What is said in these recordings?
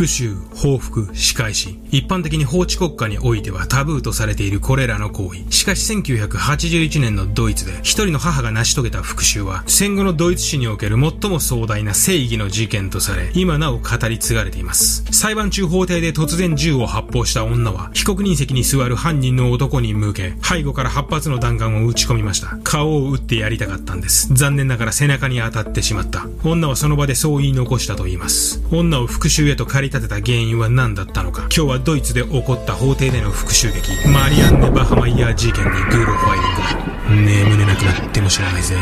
復讐、報復、仕返し。一般的に法治国家においてはタブーとされているこれらの行為。しかし1981年のドイツで一人の母が成し遂げた復讐は戦後のドイツ史における最も壮大な正義の事件とされ、今なお語り継がれています。裁判中法廷で突然銃を発砲した女は被告人席に座る犯人の男に向け、背後から8発の弾丸を撃ち込みました。顔を撃ってやりたかったんです。残念ながら背中に当たってしまった。女はその場でそう言い残したと言います。女を復讐へと駆り立てた原因は何だったのか。今日はドイツで起こった法廷での復讐劇、マリアンネ・バハマイヤー事件にグロファイリング眠れなくなっても知らないぜ。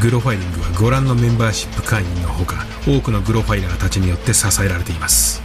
グロファイリングはご覧のメンバーシップ会員のほか、多くのグロファイラーたちによって支えられています。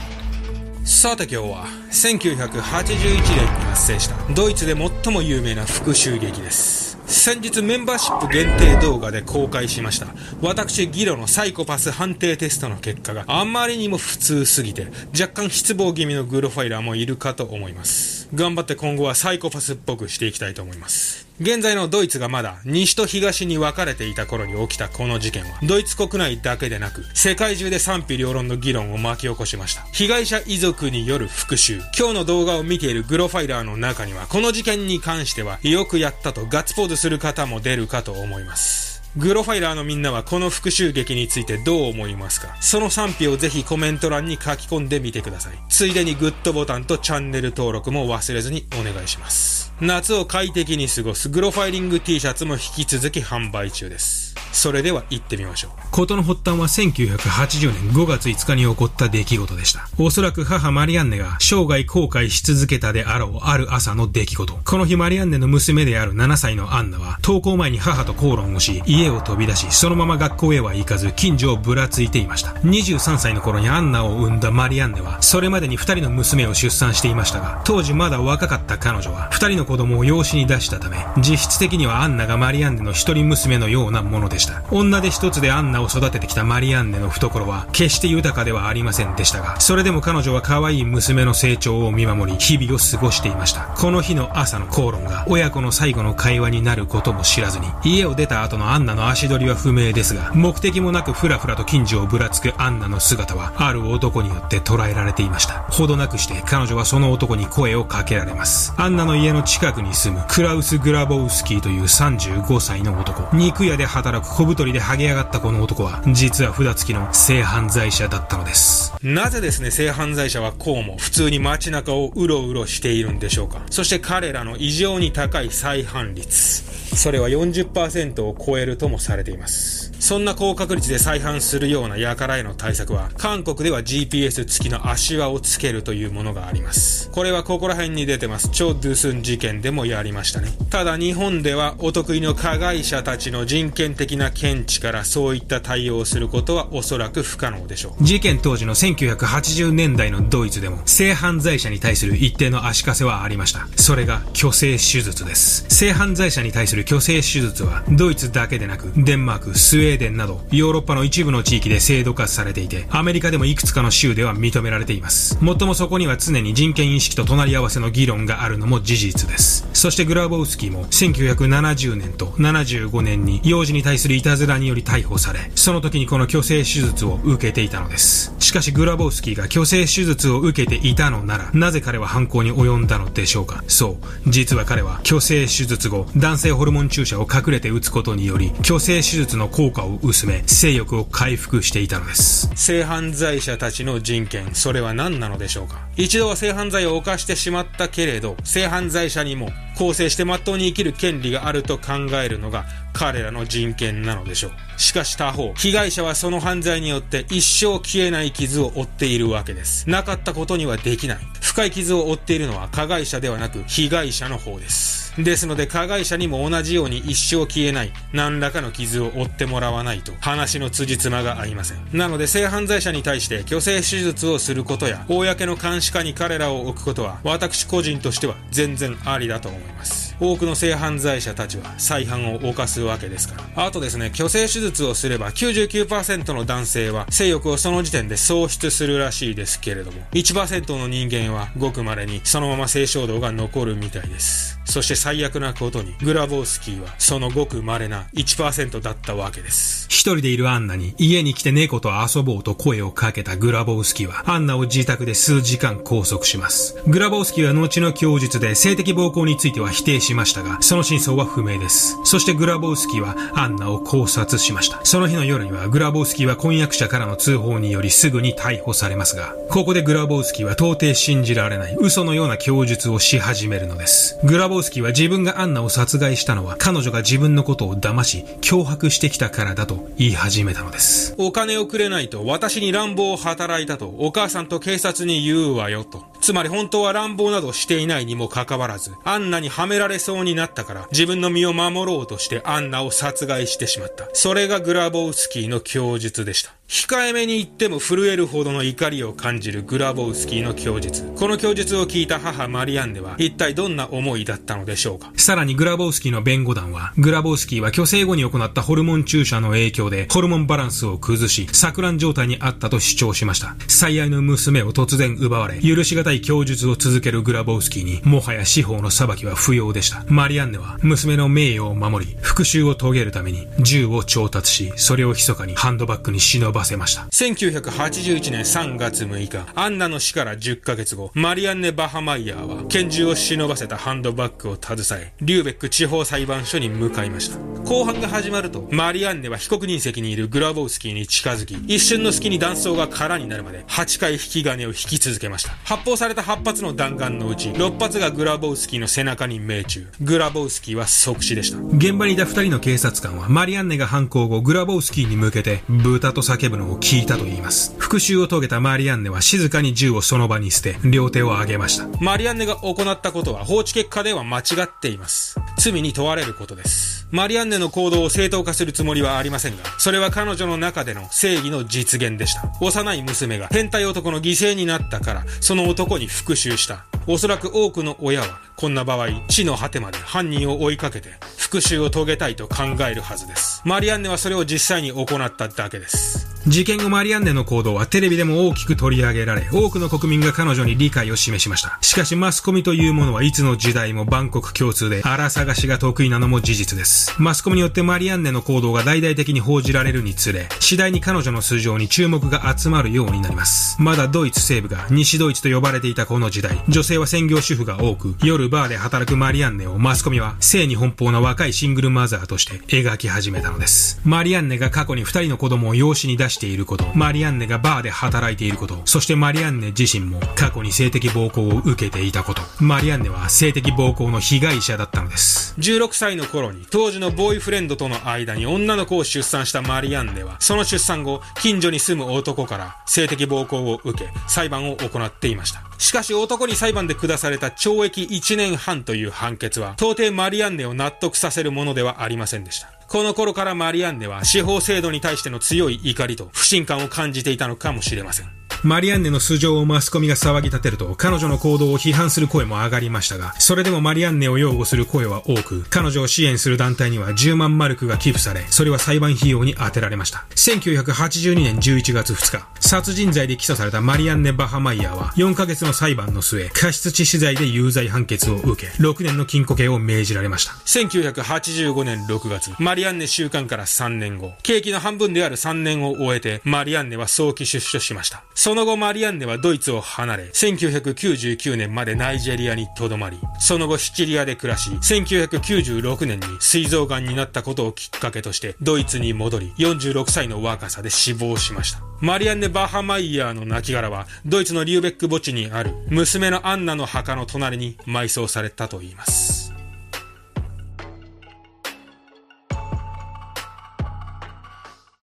さて今日は1981年に発生したドイツで最も有名な復讐劇です。先日メンバーシップ限定動画で公開しました。私ギロのサイコパス判定テストの結果があまりにも普通すぎて若干失望気味のグロファイラーもいるかと思います。頑張って今後はサイコパスっぽくしていきたいと思います。現在のドイツがまだ西と東に分かれていた頃に起きたこの事件は、ドイツ国内だけでなく、世界中で賛否両論の議論を巻き起こしました。被害者遺族による復讐。今日の動画を見ているグロファイラーの中には、この事件に関しては、よくやったとガッツポーズする方も出るかと思います。グロファイラーのみんなはこの復讐劇についてどう思いますか？その賛否をぜひコメント欄に書き込んでみてください。ついでにグッドボタンとチャンネル登録も忘れずにお願いします。夏を快適に過ごすグロファイリング T シャツも引き続き販売中です。それでは行ってみましょう。事の発端は1980年5月5日に起こった出来事でした。おそらく母マリアンネが生涯後悔し続けたであろうある朝の出来事。この日マリアンネの娘である7歳のアンナは登校前に母と口論をし、家を飛び出し、そのまま学校へは行かず近所をぶらついていました。23歳の頃にアンナを産んだマリアンネは、それまでに2人の娘を出産していましたが、当時まだ若かった彼女は、2人の子供を養子に出したため、実質的にはアンナがマリアンネの一人娘のようなものでした。した。女で一つでアンナを育ててきたマリアンネの懐は、決して豊かではありませんでしたが、それでも彼女は可愛い娘の成長を見守り、日々を過ごしていました。この日の朝の口論が、親子の最後の会話になることも知らずに、家を出た後のアンナの足取りは不明ですが、目的もなくふらふらと近所をぶらつくアンナの姿は、ある男によって捉えられていました。ほどなくして彼女はその男に声をかけられます。アンナの家の近くに住むクラウス・グラボウスキーという35歳の男。肉屋で働く小太りで剥げ上がったこの男は、実は札付きの性犯罪者だったのです。なぜですね、性犯罪者はこうも普通に街中をうろうろしているんでしょうか。そして彼らの異常に高い再犯率。それは40%を超えるともされています。そんな高確率で再犯するような輩への対策は、韓国では GPS 付きの足輪をつけるというものがあります。これはここら辺に出てます。チョ・ドゥスン事件でもやりましたね。ただ日本ではお得意の加害者たちの人権的な見地からそういった対応をすることはおそらく不可能でしょう。事件当時の1980年代のドイツでも性犯罪者に対する一定の足かせはありました。それが虚勢手術です。性犯罪者に対する虚勢手術はドイツだけでなくデンマーク、スウェーデンなど、ヨーロッパの一部の地域で制度化されていて、アメリカでもいくつかの州では認められています。もっともそこには常に人権意識と隣り合わせの議論があるのも事実です。そしてグラボウスキーも1970年と75年に幼児に対するいたずらにより逮捕され、その時にこの虚勢手術を受けていたのです。しかしグラボウスキーが虚勢手術を受けていたのなら、なぜ彼は犯行に及んだのでしょうか？そう。実は彼は虚勢手術後、男性ホルモン注射を隠れて打つことにより、虚勢手術の効果を薄め、性欲を回復していたのです。性犯罪者たちの人権、それは何なのでしょうか？一度は性犯罪を犯してしまったけれど、性犯罪者にも更生して真っ当に生きる権利があると考えるのが彼らの人権なのでしょう。しかし他方、被害者はその犯罪によって一生消えない傷を負っているわけです。なかったことにはできない。深い傷を負っているのは加害者ではなく被害者の方です。ですので加害者にも同じように一生消えない何らかの傷を負ってもらわないと話の辻褄が合いません。なので性犯罪者に対して虚勢手術をすることや公の監視下に彼らを置くことは私個人としては全然ありだと思います。多くの性犯罪者たちは再犯を犯すわけですから。あとですね、虚勢手術をすれば99%の男性は性欲をその時点で喪失するらしいですけれども、1%の人間はごく稀にそのまま性衝動が残るみたいです。そして最悪なことに、グラボウスキーはそのごく稀な1%だったわけです。一人でいるアンナに家に来て猫と遊ぼうと声をかけたグラボウスキーはアンナを自宅で数時間拘束します。グラボウスキーは後の供述で性的暴行については否定ししましたが、その真相は不明です。そしてグラボウスキーはアンナを考察しました。その日の夜にはグラボウスキーは婚約者からの通報によりすぐに逮捕されますが、ここでグラボウスキーは到底信じられない嘘のような供述をし始めるのです。グラボウスキーは自分がアンナを殺害したのは彼女が自分のことを騙し、脅迫してきたからだと言い始めたのです。お金をくれないと私に乱暴を働いたとお母さんと警察に言うわよと。つまり本当は乱暴などしていないにもかかわらず、アンナにはめられそうになったから自分の身を守ろうとしてアンナを殺害してしまった。それがグラボウスキーの供述でした。控えめに言っても震えるほどの怒りを感じるグラボウスキーの供述。この供述を聞いた母マリアンネは一体どんな思いだったのでしょうか？さらにグラボウスキーの弁護団は、グラボウスキーは虚勢後に行ったホルモン注射の影響でホルモンバランスを崩し、錯乱状態にあったと主張しました。最愛の娘を突然奪われ、許し難い供述を続けるグラボウスキーに、もはや司法の裁きは不要でした。マリアンネは娘の名誉を守り、復讐を遂げるために銃を調達し、それを密かにハンドバッグに忍ばせました。1981年3月6日、アンナの死から10ヶ月後、マリアンネ・バハマイヤーは拳銃を忍ばせたハンドバッグを携え、リューベック地方裁判所に向かいました。後半が始まると、マリアンネは被告人席にいるグラボウスキーに近づき、一瞬の隙に弾倉が空になるまで8回引き金を引き続けました。発砲された8発の弾丸のうち、6発がグラボウスキーの背中に命中。グラボウスキーは即死でした。現場にいた2人の警察官は、マリアンネが犯行後、グラボウスキーに向けて、豚と叫ぶのを聞いたと言います。復讐を遂げたマリアンネは静かに銃をその場に捨て、両手を上げました。マリアンネが行ったことは放置結果では間違っています。罪に問われることです。マリアンネの行動を正当化するつもりはありませんが、それは彼女の中での正義の実現でした。幼い娘が変態男の犠牲になったから、その男に復讐した。おそらく多くの親は、こんな場合、地の果てまで犯人を追いかけて、復讐を遂げたいと考えるはずです。マリアンネはそれを実際に行っただけです。事件後マリアンネの行動はテレビでも大きく取り上げられ、多くの国民が彼女に理解を示しました。しかしマスコミというものはいつの時代も万国共通で、荒探しが得意なのも事実です。マスコミによってマリアンネの行動が大々的に報じられるにつれ、次第に彼女の素性に注目が集まるようになります。まだドイツ西部が西ドイツと呼ばれていたこの時代、女性は専業主婦が多く、夜バーで働くマリアンネをマスコミは性に奔放な若いシングルマザーとして描き始めたのです。マリアンネが過去に二人の子供を養子に出ししていること、マリアンネがバーで働いていること、そしてマリアンネ自身も過去に性的暴行を受けていたこと、マリアンネは性的暴行の被害者だったのです。16歳の頃に当時のボーイフレンドとの間に女の子を出産したマリアンネは、その出産後、近所に住む男から性的暴行を受け、裁判を行っていました。しかし男に裁判で下された懲役1年半という判決は、到底マリアンネを納得させるものではありませんでした。この頃からマリアンネは司法制度に対しての強い怒りと不信感を感じていたのかもしれません。マリアンネの素性をマスコミが騒ぎ立てると、彼女の行動を批判する声も上がりましたが、それでもマリアンネを擁護する声は多く、彼女を支援する団体には10万マルクが寄付され、それは裁判費用に充てられました。1982年11月2日、殺人罪で起訴されたマリアンネ・バハマイヤーは、4ヶ月の裁判の末、過失致死罪で有罪判決を受け、6年の禁錮刑を命じられました。1985年6月、マリアンネ週間から3年後、刑期の半分である3年を終えて、マリアンネは早期出所しました。そその後マリアンネはドイツを離れ、1999年までナイジェリアに留まり、その後シチリアで暮らし、1996年に膵臓癌になったことをきっかけとしてドイツに戻り、46歳の若さで死亡しました。マリアンネ・バハマイヤーの亡骸は、ドイツのリューベック墓地にある娘のアンナの墓の隣に埋葬されたといいます。